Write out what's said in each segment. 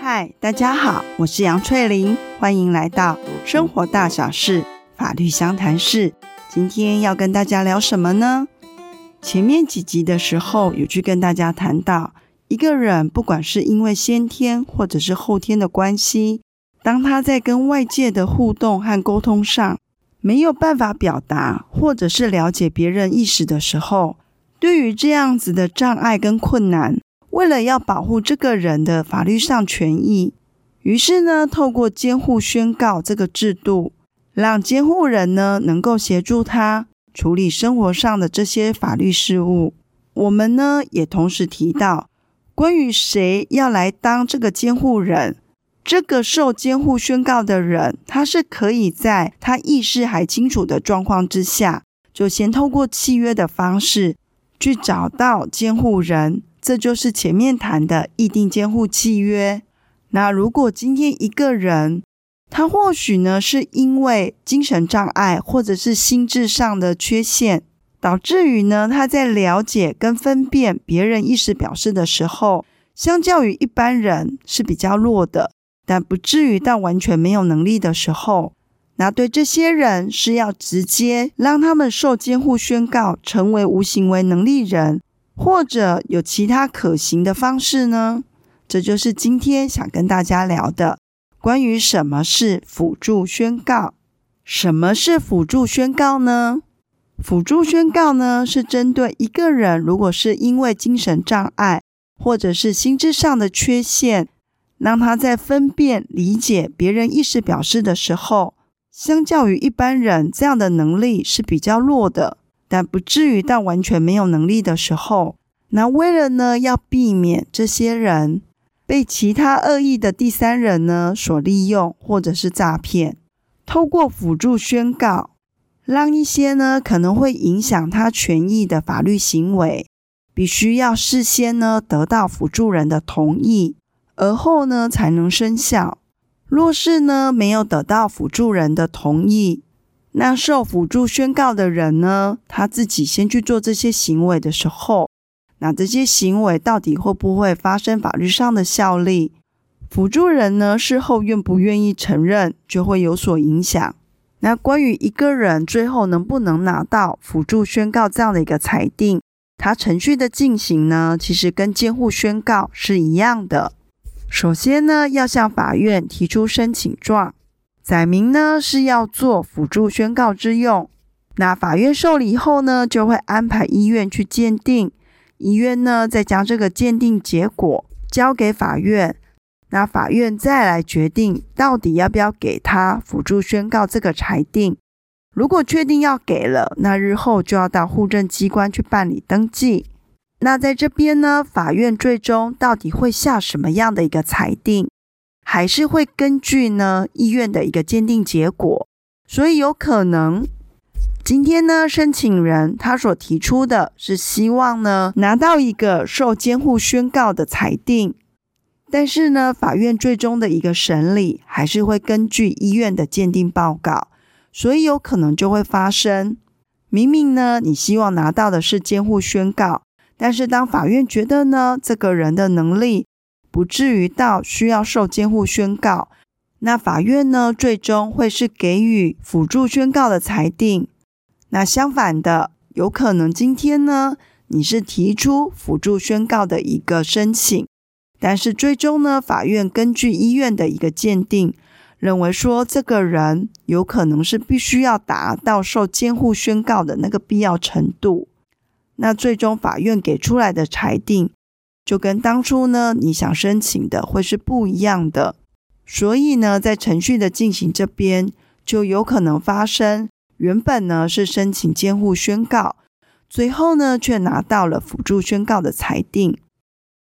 嗨，大家好，我是杨翠玲，欢迎来到生活大小事法律相谈室。今天要跟大家聊什么呢？前面几集的时候，有去跟大家谈到，一个人不管是因为先天或者是后天的关系，当他在跟外界的互动和沟通上没有办法表达，或者是了解别人意识的时候，对于这样子的障碍跟困难，为了要保护这个人的法律上权益，于是呢，透过监护宣告这个制度，让监护人呢能够协助他处理生活上的这些法律事务。我们呢也同时提到，关于谁要来当这个监护人。这个受监护宣告的人，他是可以在他意识还清楚的状况之下，就先透过契约的方式去找到监护人，这就是前面谈的意定监护契约。那如果今天一个人，他或许呢是因为精神障碍或者是心智上的缺陷，导致于呢他在了解跟分辨别人意识表示的时候，相较于一般人是比较弱的。但不至于到完全没有能力的时候，那对这些人是要直接让他们受监护宣告成为无行为能力人，或者有其他可行的方式呢？这就是今天想跟大家聊的，关于什么是辅助宣告。什么是辅助宣告呢？辅助宣告呢，是针对一个人，如果是因为精神障碍或者是心智上的缺陷。让他在分辨、理解别人意识表示的时候，相较于一般人，这样的能力是比较弱的，但不至于到完全没有能力的时候。那为了呢，要避免这些人被其他恶意的第三人呢所利用，或者是诈骗，透过辅助宣告，让一些呢可能会影响他权益的法律行为，必须要事先呢得到辅助人的同意。而后呢，才能生效。若是呢，没有得到辅助人的同意，那受辅助宣告的人呢，他自己先去做这些行为的时候，那这些行为到底会不会发生法律上的效力？辅助人呢，事后愿不愿意承认，就会有所影响。那关于一个人最后能不能拿到辅助宣告这样的一个裁定，它程序的进行呢，其实跟监护宣告是一样的。首先呢，要向法院提出申请状，载明呢是要做辅助宣告之用。那法院受理后呢，就会安排医院去鉴定，医院呢再将这个鉴定结果交给法院，那法院再来决定到底要不要给他辅助宣告这个裁定。如果确定要给了，那日后就要到户政机关去办理登记。那在这边呢，法院最终到底会下什么样的一个裁定，还是会根据呢医院的一个鉴定结果。所以有可能今天呢，申请人他所提出的是希望呢拿到一个受监护宣告的裁定，但是呢，法院最终的一个审理还是会根据医院的鉴定报告，所以有可能就会发生，明明呢你希望拿到的是监护宣告。但是，当法院觉得呢，这个人的能力不至于到需要受监护宣告，那法院呢，最终会是给予辅助宣告的裁定。那相反的，有可能今天呢，你是提出辅助宣告的一个申请，但是最终呢，法院根据医院的一个鉴定，认为说这个人有可能是必须要达到受监护宣告的那个必要程度。那最终法院给出来的裁定，就跟当初呢你想申请的会是不一样的，所以呢，在程序的进行这边就有可能发生，原本呢是申请监护宣告，最后呢却拿到了辅助宣告的裁定。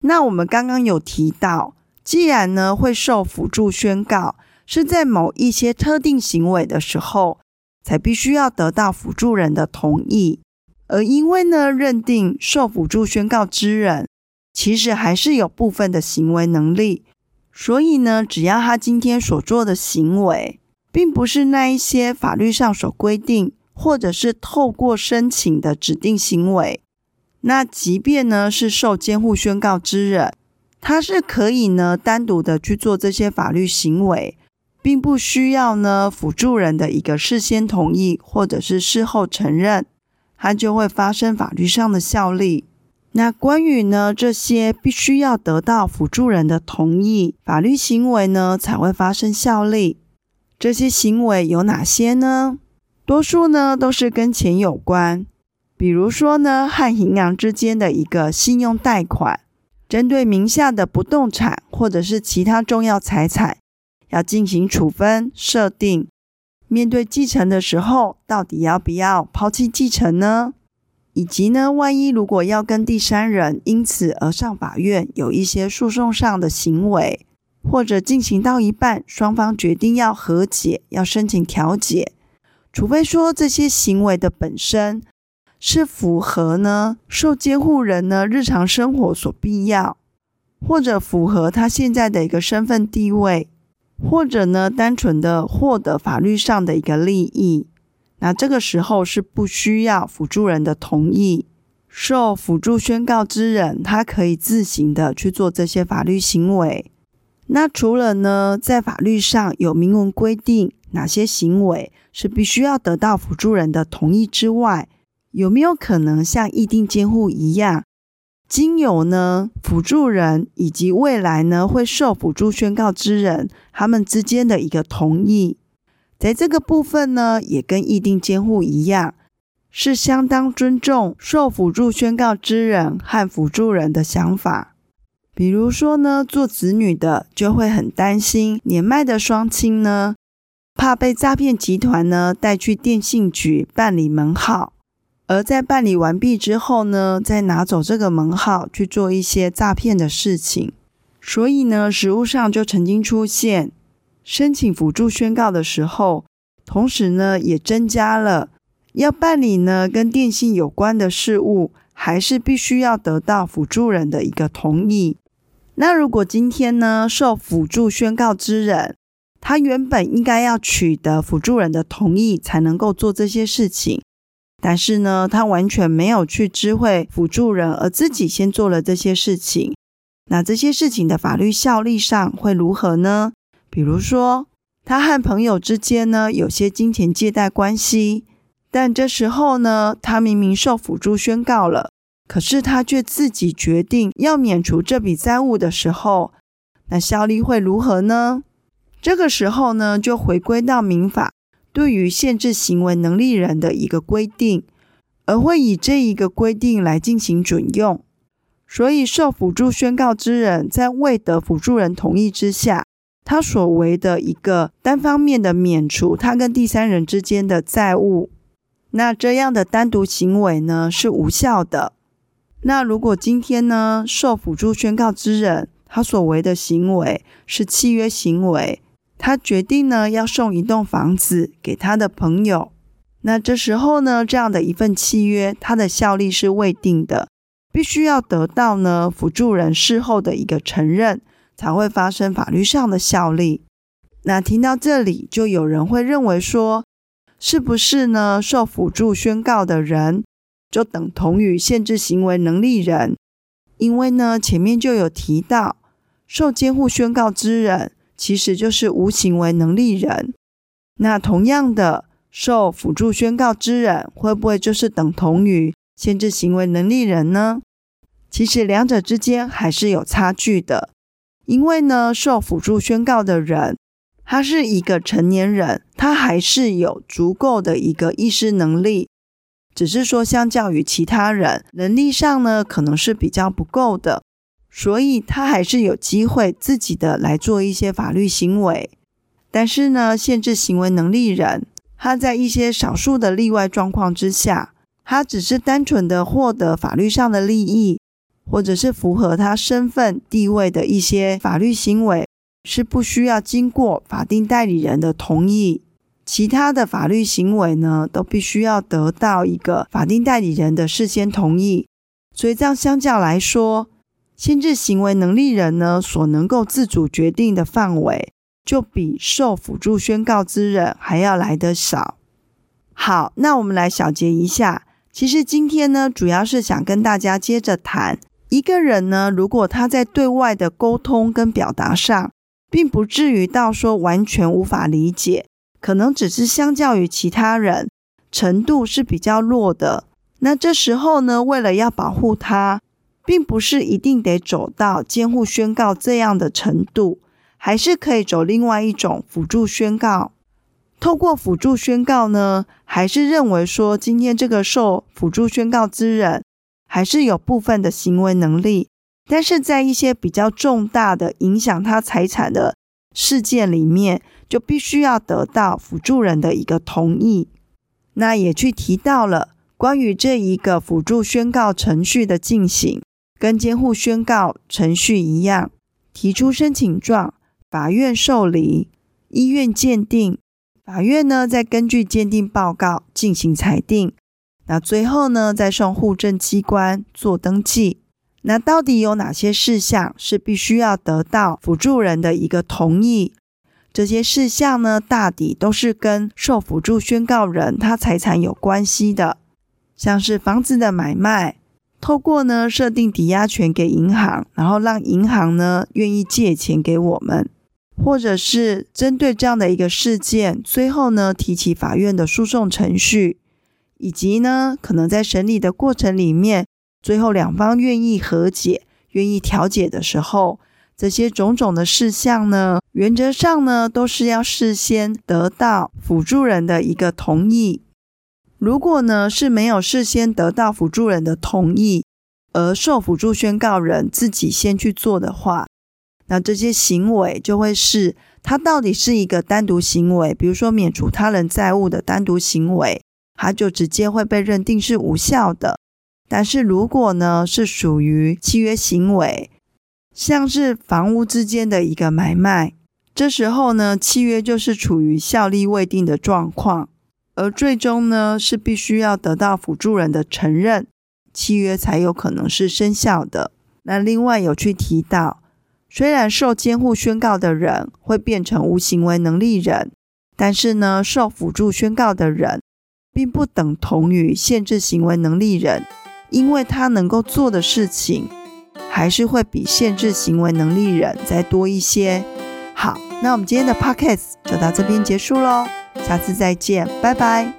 那我们刚刚有提到，既然呢会受辅助宣告，是在某一些特定行为的时候，才必须要得到辅助人的同意。而因为呢，认定受辅助宣告之人，其实还是有部分的行为能力，所以呢，只要他今天所做的行为，并不是那一些法律上所规定或者是透过申请的指定行为。那即便呢是受监护宣告之人，他是可以呢单独的去做这些法律行为，并不需要呢辅助人的一个事先同意或者是事后承认，它就会发生法律上的效力。那关于呢这些必须要得到辅助人的同意，法律行为呢才会发生效力。这些行为有哪些呢？多数呢都是跟钱有关。比如说呢，和银行之间的一个信用贷款，针对名下的不动产或者是其他重要财产，要进行处分设定。面对继承的时候，到底要不要抛弃继承呢？以及呢，万一如果要跟第三人因此而上法院，有一些诉讼上的行为，或者进行到一半，双方决定要和解，要申请调解，除非说这些行为的本身。是符合呢受监护人呢日常生活所必要，或者符合他现在的一个身份地位，或者呢单纯的获得法律上的一个利益，那这个时候是不需要辅助人的同意，受辅助宣告之人他可以自行的去做这些法律行为。那除了呢在法律上有明文规定哪些行为是必须要得到辅助人的同意之外，有没有可能像意定监护一样，经由呢辅助人以及未来呢会受辅助宣告之人他们之间的一个同意，在这个部分呢也跟意定监护一样，是相当尊重受辅助宣告之人和辅助人的想法。比如说呢，做子女的就会很担心年迈的双亲呢，怕被诈骗集团呢带去电信局办理门号。而在办理完毕之后呢，再拿走这个门号去做一些诈骗的事情，所以呢，实务上就曾经出现申请辅助宣告的时候，同时呢，也增加了要办理呢跟电信有关的事务，还是必须要得到辅助人的一个同意。那如果今天呢，受辅助宣告之人，他原本应该要取得辅助人的同意才能够做这些事情。但是呢，他完全没有去知会辅助人，而自己先做了这些事情。那这些事情的法律效力上会如何呢？比如说，他和朋友之间呢有些金钱借贷关系，但这时候呢，他明明受辅助宣告了，可是他却自己决定要免除这笔债务的时候，那效力会如何呢？这个时候呢，就回归到民法。对于限制行为能力人的一个规定，而会以这一个规定来进行准用。所以，受辅助宣告之人在未得辅助人同意之下，他所为的一个单方面的免除他跟第三人之间的债务，那这样的单独行为呢是无效的。那如果今天呢，受辅助宣告之人他所为的行为是契约行为。他决定呢，要送一栋房子给他的朋友。那这时候呢，这样的一份契约，它的效力是未定的，必须要得到呢辅助人事后的一个承认，才会发生法律上的效力。那听到这里，就有人会认为说，是不是呢？受辅助宣告的人就等同于限制行为能力人？因为呢，前面就有提到，受监护宣告之人。其实就是无行为能力人。那同样的，受辅助宣告之人会不会就是等同于限制行为能力人呢？其实两者之间还是有差距的。因为呢，受辅助宣告的人，他是一个成年人，他还是有足够的一个意识能力，只是说相较于其他人，能力上呢可能是比较不够的。所以他还是有机会自己的来做一些法律行为，但是呢，限制行为能力人，他在一些少数的例外状况之下，他只是单纯的获得法律上的利益，或者是符合他身份地位的一些法律行为，是不需要经过法定代理人的同意，其他的法律行为呢，都必须要得到一个法定代理人的事先同意。所以这样相较来说，限制行为能力人呢，所能够自主决定的范围，就比受辅助宣告之人还要来得少。好，那我们来小结一下。其实今天呢，主要是想跟大家接着谈，一个人呢，如果他在对外的沟通跟表达上，并不至于到说完全无法理解，可能只是相较于其他人程度是比较弱的。那这时候呢，为了要保护他，并不是一定得走到监护宣告这样的程度，还是可以走另外一种辅助宣告。透过辅助宣告呢，还是认为说，今天这个受辅助宣告之人，还是有部分的行为能力，但是在一些比较重大的影响他财产的事件里面，就必须要得到辅助人的一个同意。那也去提到了关于这一个辅助宣告程序的进行，跟监护宣告程序一样，提出申请状，法院受理，医院鉴定。法院呢，再根据鉴定报告进行裁定。那最后呢，再送户政机关做登记。那到底有哪些事项是必须要得到辅助人的一个同意？这些事项呢，大抵都是跟受辅助宣告人他财产有关系的，像是房子的买卖，透过呢设定抵押权给银行，然后让银行呢愿意借钱给我们。或者是针对这样的一个事件，最后呢提起法院的诉讼程序，以及呢可能在审理的过程里面，最后两方愿意和解、愿意调解的时候，这些种种的事项呢，原则上呢都是要事先得到辅助人的一个同意。如果呢是没有事先得到辅助人的同意，而受辅助宣告人自己先去做的话，那这些行为就会是，它到底是一个单独行为，比如说免除他人债务的单独行为，它就直接会被认定是无效的。但是如果呢是属于契约行为，像是房屋之间的一个买卖，这时候呢契约就是处于效力未定的状况，而最终呢是必须要得到辅助人的承认，契约才有可能是生效的。那另外有去提到。虽然受监护宣告的人会变成无行为能力人，但是呢，受辅助宣告的人并不等同于限制行为能力人，因为他能够做的事情还是会比限制行为能力人再多一些。好，那我们今天的 podcast 就到这边结束喽，下次再见，拜拜。